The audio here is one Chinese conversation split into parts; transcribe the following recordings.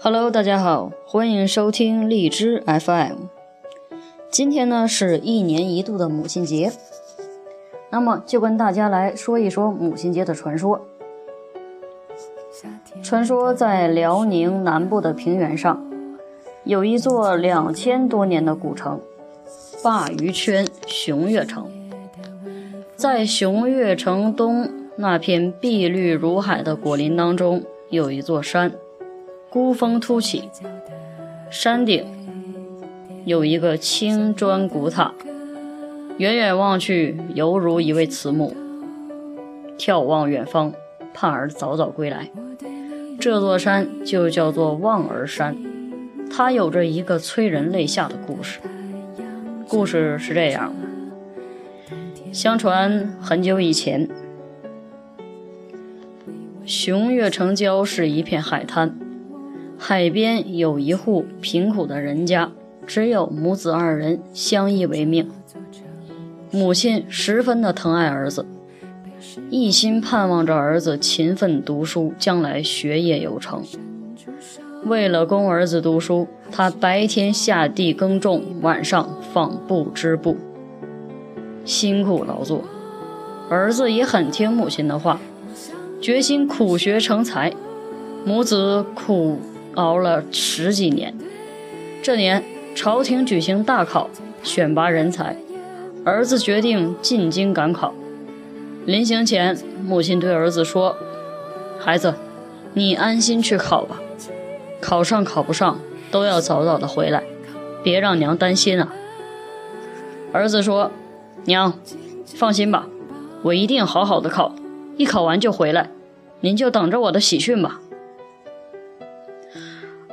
Hello，大家好，欢迎收听荔枝 FM。今天呢是一年一度的母亲节，那么就跟大家来说一说母亲节的传说。传说在辽宁南部的平原上，有一座两千多年的古城——鲅鱼圈熊岳城。在熊岳城东那片碧绿如海的果林当中，有一座山，孤峰突起，山顶有一个青砖古塔，远远望去犹如一位慈母，眺望远方，盼儿早早归来。这座山就叫做望儿山，它有着一个催人泪下的故事。故事是这样的。相传很久以前，熊岳城郊是一片海滩，海边有一户贫苦的人家，只有母子二人相依为命。母亲十分的疼爱儿子，一心盼望着儿子勤奋读书，将来学业有成。为了供儿子读书，她白天下地耕种，晚上纺布织布。辛苦劳作，儿子也很听母亲的话，决心苦学成才。母子苦熬了十几年。这年，朝廷举行大考，选拔人才。儿子决定进京赶考。临行前，母亲对儿子说：“孩子，你安心去考吧，考上考不上都要早早的回来，别让娘担心啊。”儿子说。娘，放心吧，我一定好好的考，一考完就回来，您就等着我的喜讯吧。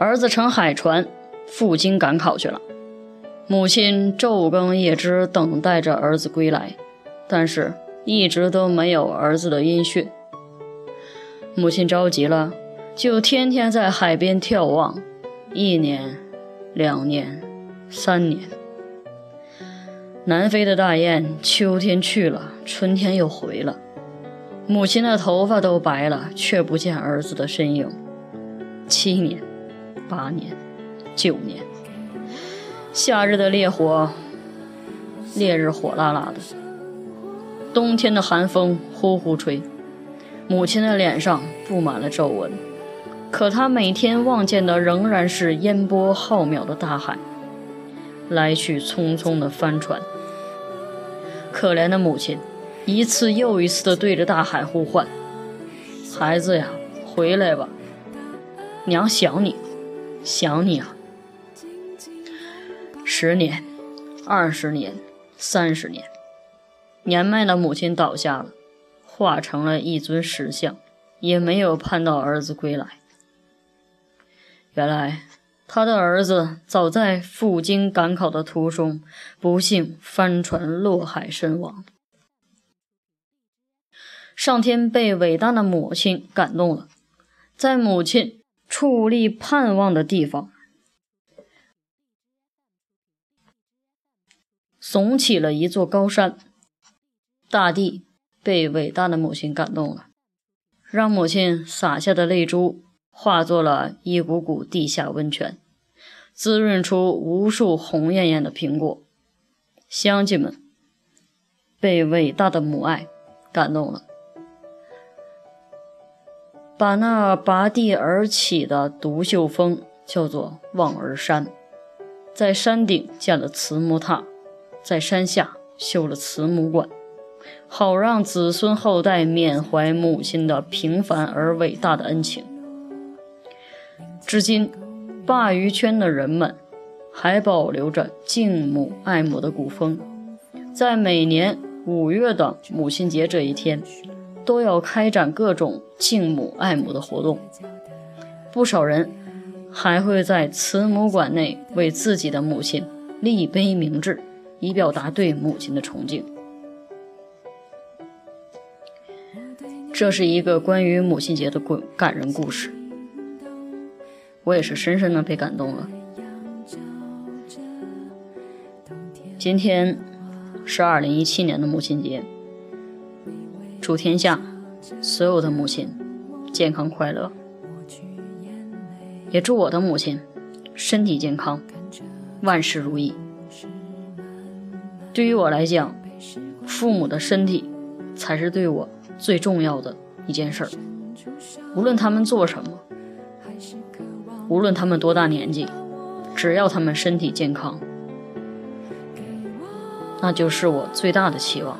儿子乘海船赴京赶考去了，母亲昼更夜织等待着儿子归来，但是一直都没有儿子的音讯。母亲着急了，就天天在海边眺望，一年、两年、三年。南飞的大雁，秋天去了，春天又回了。母亲的头发都白了，却不见儿子的身影。七年，八年，九年。夏日的烈火，烈日火辣辣的；冬天的寒风呼呼吹。母亲的脸上布满了皱纹，可她每天望见的仍然是烟波浩渺的大海。来去匆匆的帆船，可怜的母亲一次又一次的对着大海呼唤：“孩子呀，回来吧，娘想你，想你啊！”十年，二十年，三十年，年迈的母亲倒下了，化成了一尊石像，也没有盼到儿子归来。原来。他的儿子早在赴京赶考的途中，不幸翻船落海身亡。上天被伟大的母亲感动了，在母亲矗立盼望的地方，耸起了一座高山。大地被伟大的母亲感动了，让母亲洒下的泪珠。化作了一股股地下温泉，滋润出无数红艳艳的苹果。乡亲们被伟大的母爱感动了，把那拔地而起的独秀峰叫做望儿山，在山顶建了慈母塔，在山下修了慈母馆，好让子孙后代缅怀母亲的平凡而伟大的恩情。至今，鲅鱼圈的人们还保留着敬母爱母的古风，在每年五月的母亲节这一天，都要开展各种敬母爱母的活动。不少人还会在慈母馆内为自己的母亲立碑铭志，以表达对母亲的崇敬。这是一个关于母亲节的故感人故事。我也是深深的被感动了。今天是二零一七年的母亲节，祝天下所有的母亲健康快乐。也祝我的母亲身体健康，万事如意。对于我来讲，父母的身体才是对我最重要的一件事儿。无论他们做什么，无论他们多大年纪，只要他们身体健康，那就是我最大的期望。